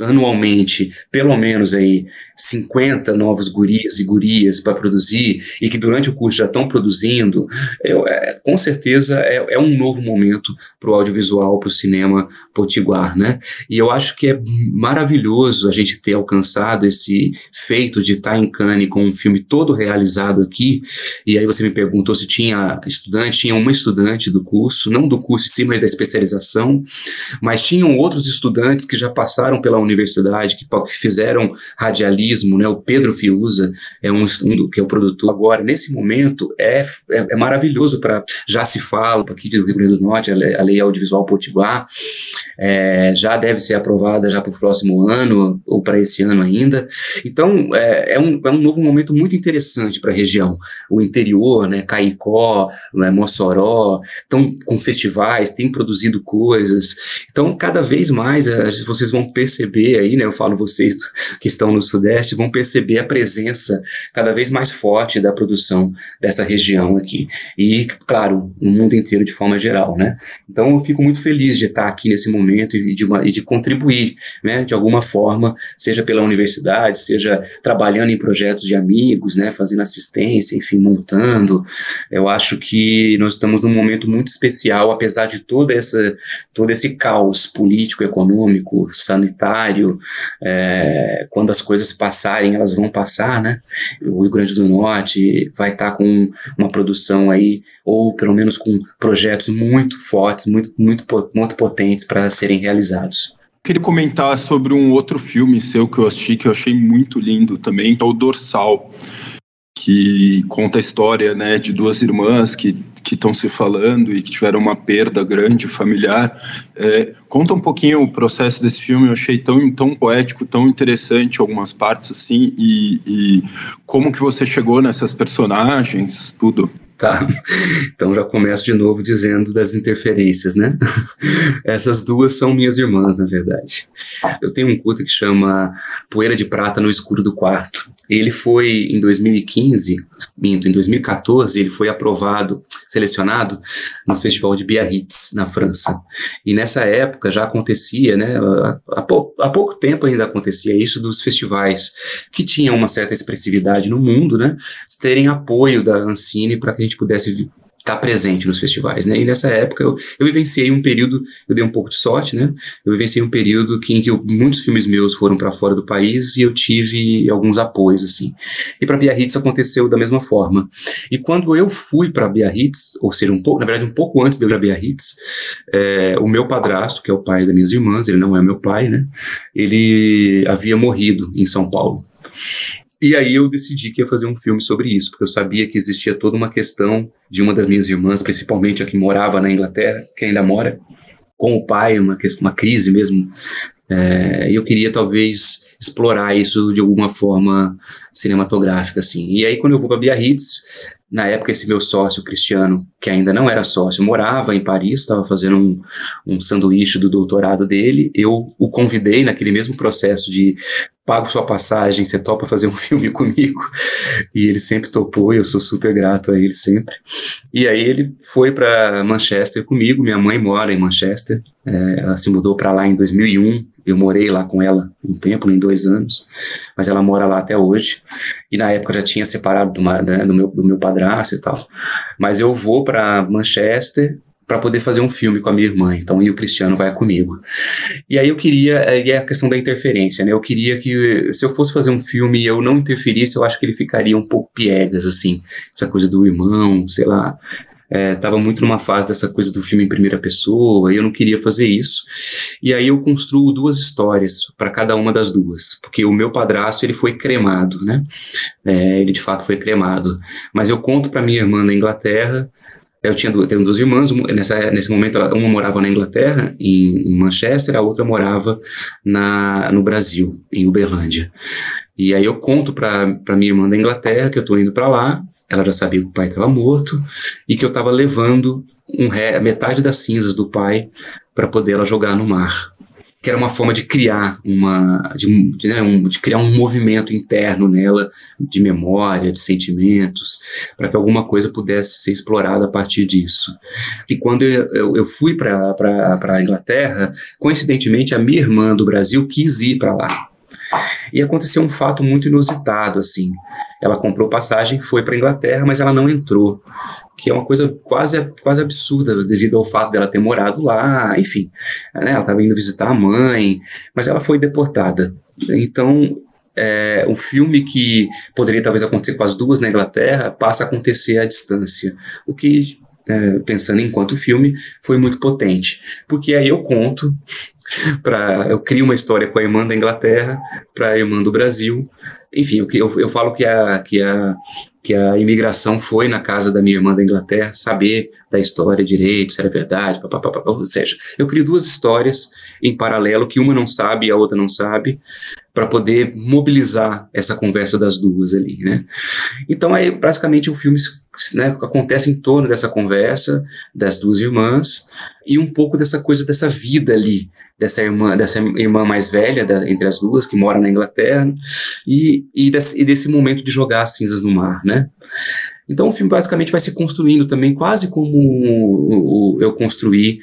anualmente, pelo menos aí 50 novos gurias e gurias para produzir e que durante o curso já estão produzindo, é, com certeza é, é, um novo momento para o audiovisual, para o cinema potiguar, né? E eu acho que é maravilhoso a gente ter alcançado esse feito de estar em Cannes com um filme todo realizado aqui. E aí você me perguntou se tinha estudante, tinha uma estudante do curso, não do curso em si, mas da especialização, mas tinham outros estudantes que já passaram pela universidade, que, que fizeram radialismo, né? O Pedro Fiuza é um, que é o produtor agora. Nesse momento é, é, é maravilhoso para já se fala aqui do Rio Grande do Norte a lei, a lei audiovisual Potiguar é, já deve ser aprovada já para o próximo ano ou para esse ano ainda. Então é, é, um, é um novo momento muito interessante para a região. O interior, né? Caicó, né, Mossoró, estão com festivais, têm produzido coisas. Então cada vez mais eh, vocês vão perceber aí, né? Eu falo vocês que estão no Sudeste vão perceber a presença cada vez mais forte da produção dessa região aqui. E, claro, no mundo inteiro de forma geral, né? Então eu fico muito feliz de estar aqui nesse momento e de, uma, e de contribuir, né? De alguma forma, seja pela universidade, seja trabalhando em projetos de amigos, né? Fazendo assistência, enfim, montando. Eu acho que nós estamos num momento muito especial, apesar de toda essa, todo esse caos político, econômico, sanitário, é, quando as coisas passarem, elas vão passar, né? O Rio Grande do Norte vai estar tá com uma produção aí, ou pelo menos com projetos muito fortes, muito, muito, muito potentes para serem realizados. Queria comentar sobre um outro filme seu que eu assisti, que eu achei muito lindo também, que é o Dorsal, que conta a história né, de duas irmãs que que estão se falando e que tiveram uma perda grande familiar. É, conta um pouquinho o processo desse filme, eu achei tão, tão poético, tão interessante algumas partes assim, e, e como que você chegou nessas personagens, tudo. Tá, então já começo de novo dizendo das interferências, né? Essas duas são minhas irmãs, na verdade. Eu tenho um culto que chama Poeira de Prata no Escuro do Quarto. Ele foi em 2015, minto, em 2014, ele foi aprovado, selecionado no Festival de Biarritz, na França. E nessa época já acontecia, né? Há, pou, há pouco tempo ainda acontecia isso dos festivais que tinham uma certa expressividade no mundo, né? Terem apoio da Ancine para que a gente pudesse estar tá presente nos festivais, né? E nessa época eu, eu vivenciei um período, eu dei um pouco de sorte, né? Eu vivenciei um período que, em que eu, muitos filmes meus foram para fora do país e eu tive alguns apoios, assim. E para Biarritz aconteceu da mesma forma. E quando eu fui para Biarritz, ou seja, um pouco, na verdade, um pouco antes de eu ir para Biarritz, é, o meu padrasto, que é o pai das minhas irmãs, ele não é meu pai, né? Ele havia morrido em São Paulo. E aí eu decidi que ia fazer um filme sobre isso, porque eu sabia que existia toda uma questão de uma das minhas irmãs, principalmente a que morava na Inglaterra, que ainda mora, com o pai, uma, uma crise mesmo. É, e eu queria talvez explorar isso de alguma forma cinematográfica, assim. E aí quando eu vou para Biarritz, na época, esse meu sócio, Cristiano, que ainda não era sócio, morava em Paris, estava fazendo um, um sanduíche do doutorado dele. Eu o convidei naquele mesmo processo de pago sua passagem, você topa fazer um filme comigo? E ele sempre topou, e eu sou super grato a ele sempre. E aí ele foi para Manchester comigo, minha mãe mora em Manchester, é, ela se mudou para lá em 2001, eu morei lá com ela um tempo, em dois anos, mas ela mora lá até hoje. E na época já tinha separado do, né, do, meu, do meu padrasto e tal. Mas eu vou para Manchester para poder fazer um filme com a minha irmã. Então, e o Cristiano vai comigo. E aí eu queria, e é a questão da interferência, né? Eu queria que, se eu fosse fazer um filme e eu não interferisse, eu acho que ele ficaria um pouco piegas, assim. Essa coisa do irmão, sei lá. É, tava muito numa fase dessa coisa do filme em primeira pessoa e eu não queria fazer isso. E aí eu construo duas histórias para cada uma das duas, porque o meu padrasto ele foi cremado, né? É, ele de fato foi cremado. Mas eu conto para minha irmã na Inglaterra eu tinha duas, tenho duas irmãs, nessa, nesse momento uma morava na Inglaterra, em, em Manchester, a outra morava na, no Brasil, em Uberlândia. E aí eu conto para minha irmã da Inglaterra que eu estou indo para lá, ela já sabia que o pai estava morto e que eu estava levando um ré, metade das cinzas do pai para poder ela jogar no mar que era uma forma de criar uma de, de, né, um, de, criar um movimento interno nela de memória, de sentimentos, para que alguma coisa pudesse ser explorada a partir disso. E quando eu, eu, eu fui para a Inglaterra, coincidentemente a minha irmã do Brasil quis ir para lá. E aconteceu um fato muito inusitado assim. Ela comprou passagem, foi para Inglaterra, mas ela não entrou que é uma coisa quase, quase absurda devido ao fato dela ter morado lá, enfim, né, ela estava indo visitar a mãe, mas ela foi deportada. Então, é, um filme que poderia talvez acontecer com as duas na Inglaterra passa a acontecer à distância, o que é, pensando enquanto filme, foi muito potente. Porque aí eu conto para eu crio uma história com a irmã da Inglaterra para a irmã do Brasil. Enfim, eu, eu, eu falo que a, que a que a imigração foi na casa da minha irmã da Inglaterra saber da história direito, se era verdade, papapá, ou seja, eu crio duas histórias em paralelo que uma não sabe e a outra não sabe, para poder mobilizar essa conversa das duas ali, né? Então aí praticamente o filme né, acontece em torno dessa conversa das duas irmãs e um pouco dessa coisa dessa vida ali dessa irmã dessa irmã mais velha da, entre as duas que mora na Inglaterra e, e, desse, e desse momento de jogar as cinzas no mar, né? Então o filme basicamente vai se construindo também quase como eu construí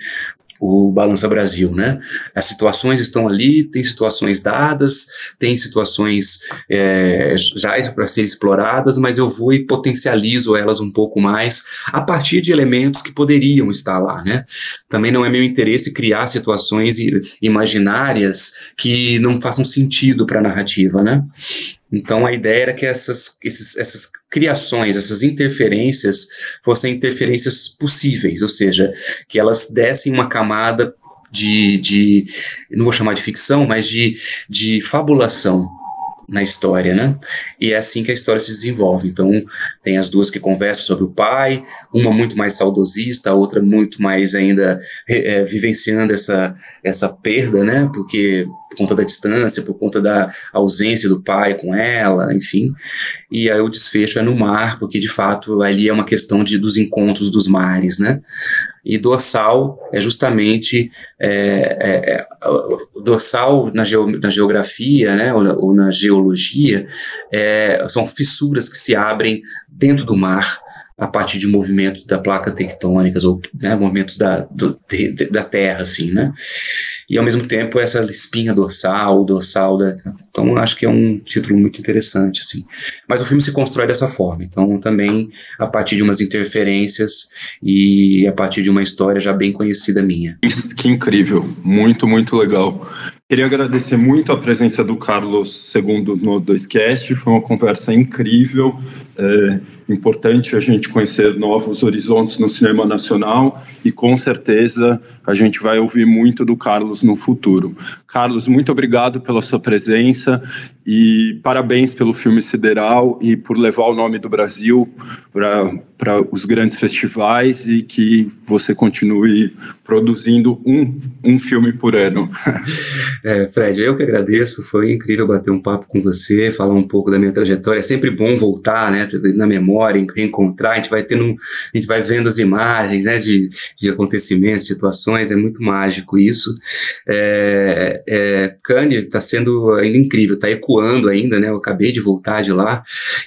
o Balança Brasil, né? As situações estão ali, tem situações dadas, tem situações é, já para serem exploradas, mas eu vou e potencializo elas um pouco mais a partir de elementos que poderiam estar lá, né? Também não é meu interesse criar situações imaginárias que não façam sentido para a narrativa, né? Então a ideia era que essas, esses, essas criações, essas interferências fossem interferências possíveis, ou seja, que elas dessem uma camada de, de não vou chamar de ficção, mas de, de fabulação na história, né? E é assim que a história se desenvolve. Então, tem as duas que conversam sobre o pai, uma muito mais saudosista, a outra muito mais ainda é, vivenciando essa, essa perda, né? Porque por conta da distância, por conta da ausência do pai com ela, enfim. E aí o desfecho é no mar, porque de fato ali é uma questão de, dos encontros dos mares, né? E dorsal é justamente é, é, é, dorsal na, geo, na geografia, né, ou na, ou na geologia, é, são fissuras que se abrem dentro do mar a partir de movimentos da placa tectônicas ou né, movimentos da, do, de, da Terra, assim, né? E ao mesmo tempo essa espinha dorsal, dorsal da, então acho que é um título muito interessante, assim. Mas o filme se constrói dessa forma, então também a partir de umas interferências e a partir de uma história já bem conhecida minha. Que incrível, muito muito legal. Queria agradecer muito a presença do Carlos segundo no 2Cast, foi uma conversa incrível. É importante a gente conhecer novos horizontes no cinema nacional e com certeza a gente vai ouvir muito do Carlos no futuro. Carlos, muito obrigado pela sua presença e parabéns pelo filme Sideral e por levar o nome do Brasil para os grandes festivais e que você continue produzindo um, um filme por ano. É, Fred, eu que agradeço, foi incrível bater um papo com você, falar um pouco da minha trajetória. É sempre bom voltar, né, na memória, reencontrar, a gente vai tendo, a gente vai vendo as imagens, né, de, de acontecimentos, situações, é muito mágico isso. É, é, Cannes está sendo ainda incrível, está ecoando ainda, né, eu acabei de voltar de lá,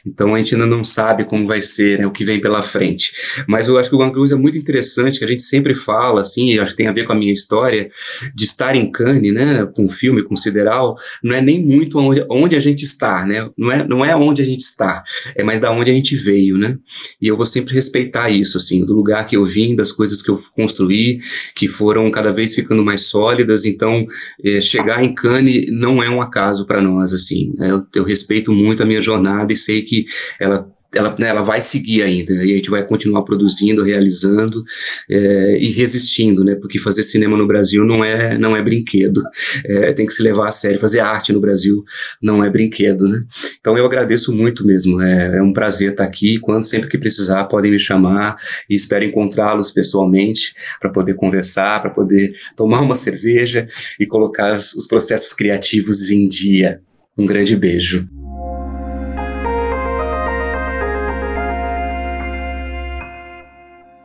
então a gente ainda não sabe como vai ser, né, o que vem pela frente. Mas eu acho que o One é muito interessante, que a gente sempre fala, assim, e acho que tem a ver com a minha história, de estar em Cannes, né, com o filme, com o Sideral, não é nem muito onde, onde a gente está, né, não é, não é onde a gente está, é mais da onde a gente veio, né, e eu vou sempre respeitar isso, assim, do lugar que eu vim, das coisas que eu construí, que foram cada vez ficando mais sólidas, então eh, chegar em Cannes não é um acaso para nós, assim, eu, eu respeito muito a minha jornada e sei que ela ela, né, ela vai seguir ainda, e a gente vai continuar produzindo, realizando é, e resistindo, né? Porque fazer cinema no Brasil não é, não é brinquedo, é, tem que se levar a sério. Fazer arte no Brasil não é brinquedo, né? Então eu agradeço muito mesmo, é, é um prazer estar aqui. Quando sempre que precisar, podem me chamar e espero encontrá-los pessoalmente para poder conversar, para poder tomar uma cerveja e colocar os processos criativos em dia. Um grande beijo.